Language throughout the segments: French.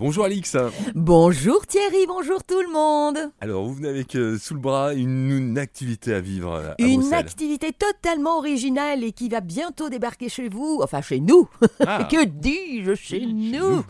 Bonjour Alix. Bonjour Thierry, bonjour tout le monde. Alors vous venez avec euh, sous le bras une, une activité à vivre euh, à Une Bruxelles. activité totalement originale et qui va bientôt débarquer chez vous, enfin chez nous. Ah. que dis-je chez Oui, nous?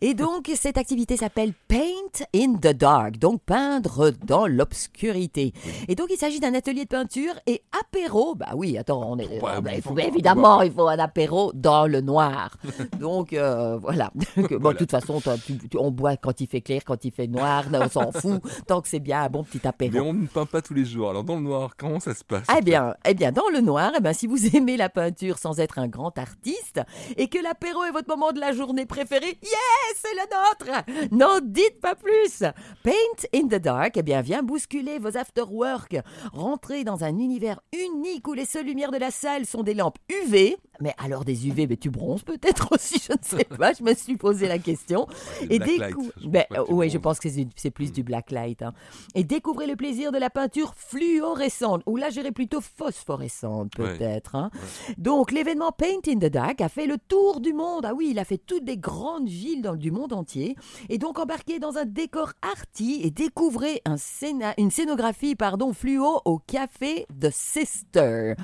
Et donc cette activité s'appelle Paint in the Dark, donc peindre dans l'obscurité. Et donc il s'agit d'un atelier de peinture et apéro. Bah oui, attends, on est Ouais, bah, il faut- évidemment il faut un apéro dans le noir. donc euh, voilà. bon, Voilà. de toute façon, toi, tu- tu- on boit quand il fait clair, quand il fait noir, on s'en fout. Tant que c'est bien un bon petit apéro. Mais on ne peint pas tous les jours. Alors dans le noir, comment ça se passe Eh bien, eh bien, dans le noir, eh bien, si vous aimez la peinture sans être un grand artiste et que l'apéro est votre moment de la journée préféré, yes, c'est le nôtre. N'en dites pas plus. Paint in the dark, eh bien, vient bousculer vos after-work. Rentrez dans un univers unique où les seules lumières de la salle sont des lampes UV. Mais alors des UV, mais tu bronzes peut-être aussi, je ne sais pas. Je me suis posé la question. Et décou- Ben, oui, je pense que c'est plus du black light. hein. Et découvrez le plaisir de la peinture fluorescente, ou là j'irais plutôt phosphorescente Ouais. peut-être. hein. Donc l'événement Paint in the Dark a fait le tour du monde. Ah oui, il a fait toutes des grandes villes dans, du monde entier. Et donc embarqué dans un décor arty et découvrez un scéna- une scénographie pardon, fluo au café The Sister.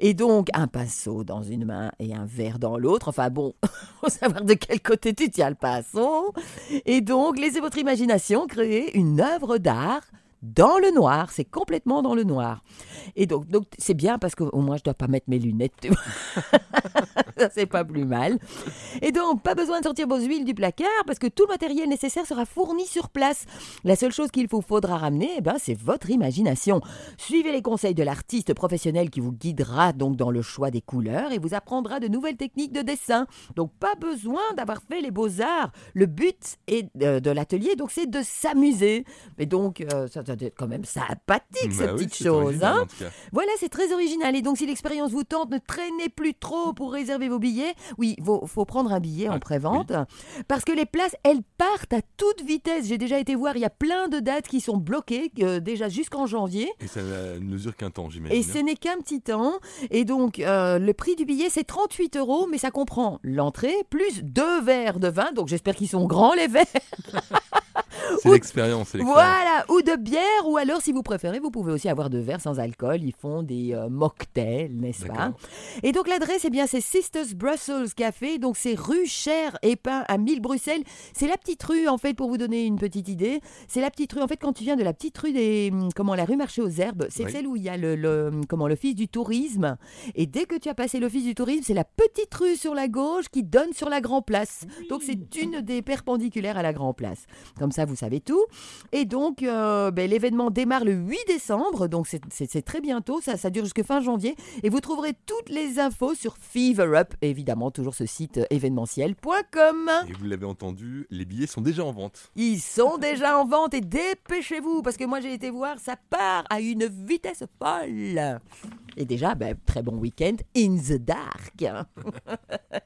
Et donc un pinceau dans une main et un verre dans l'autre. Enfin bon, faut savoir de quel côté tu tiens le pinceau. Et donc, laissez votre imagination créer une œuvre d'art dans le noir. C'est complètement dans le noir. Et donc, c'est bien parce qu'au moins, je dois pas mettre mes lunettes. Ça, c'est pas plus mal. Et donc, pas besoin de sortir vos huiles du placard parce que tout le matériel nécessaire sera fourni sur place. La seule chose qu'il vous faudra ramener, eh ben, c'est votre imagination. Suivez les conseils de l'artiste professionnel qui vous guidera donc dans le choix des couleurs et vous apprendra de nouvelles techniques de dessin. Donc, pas besoin d'avoir fait les beaux-arts. Le but est, euh, de l'atelier, donc, c'est de s'amuser. Mais donc, euh, ça doit être quand même sympathique, Bah oui, petites c'est choses. original, hein. Voilà, c'est très original. Et donc, si l'expérience vous tente, ne traînez plus trop pour réserver vos billets. Oui, il faut, faut prendre un billet en Ah, pré-vente. Parce que les places, elles partent à toute vitesse. J'ai déjà été voir, il y a plein de dates qui sont bloquées, euh, déjà jusqu'en janvier. Et ça ne mesure qu'un temps, j'imagine. Et ce n'est qu'un petit temps. Et donc, euh, le prix du billet, c'est 38 euros, mais ça comprend l'entrée plus deux verres de vin. Donc, j'espère qu'ils sont grands, les verres. C'est l'expérience. Voilà, ou de bière, ou alors, si vous préférez, vous pouvez aussi avoir de verres sans alcool. Ils font des euh, mocktails, n'est-ce pas? Et donc, l'adresse, eh bien, c'est Sisters Brussels Café. Donc, c'est rue Cher et Pain à 1000 Bruxelles. C'est la petite rue, en fait, pour vous donner une petite idée. C'est la petite rue, en fait, quand tu viens de la petite rue des. hum, Comment, la rue Marché aux Herbes, c'est Oui. celle où il y a le, le- comment, l'office du tourisme. Et dès que tu as passé l'office du tourisme, c'est la petite rue sur la gauche qui donne sur la Grand Place. Donc, c'est une des perpendiculaires à la Grand Place. Comme ça, vous savez tout. Et donc, euh, ben, l'événement démarre le 8 décembre, donc c'est- très bientôt, ça, ça dure jusqu'à fin janvier. Et vous trouverez toutes les infos sur Fever Up, évidemment, toujours ce site euh, événementiel.com. Et vous l'avez entendu, les billets sont déjà en vente. Ils sont déjà en vente et dépêchez-vous, parce que moi j'ai été voir, ça part à une vitesse folle. Et déjà, ben, très bon week-end in the dark.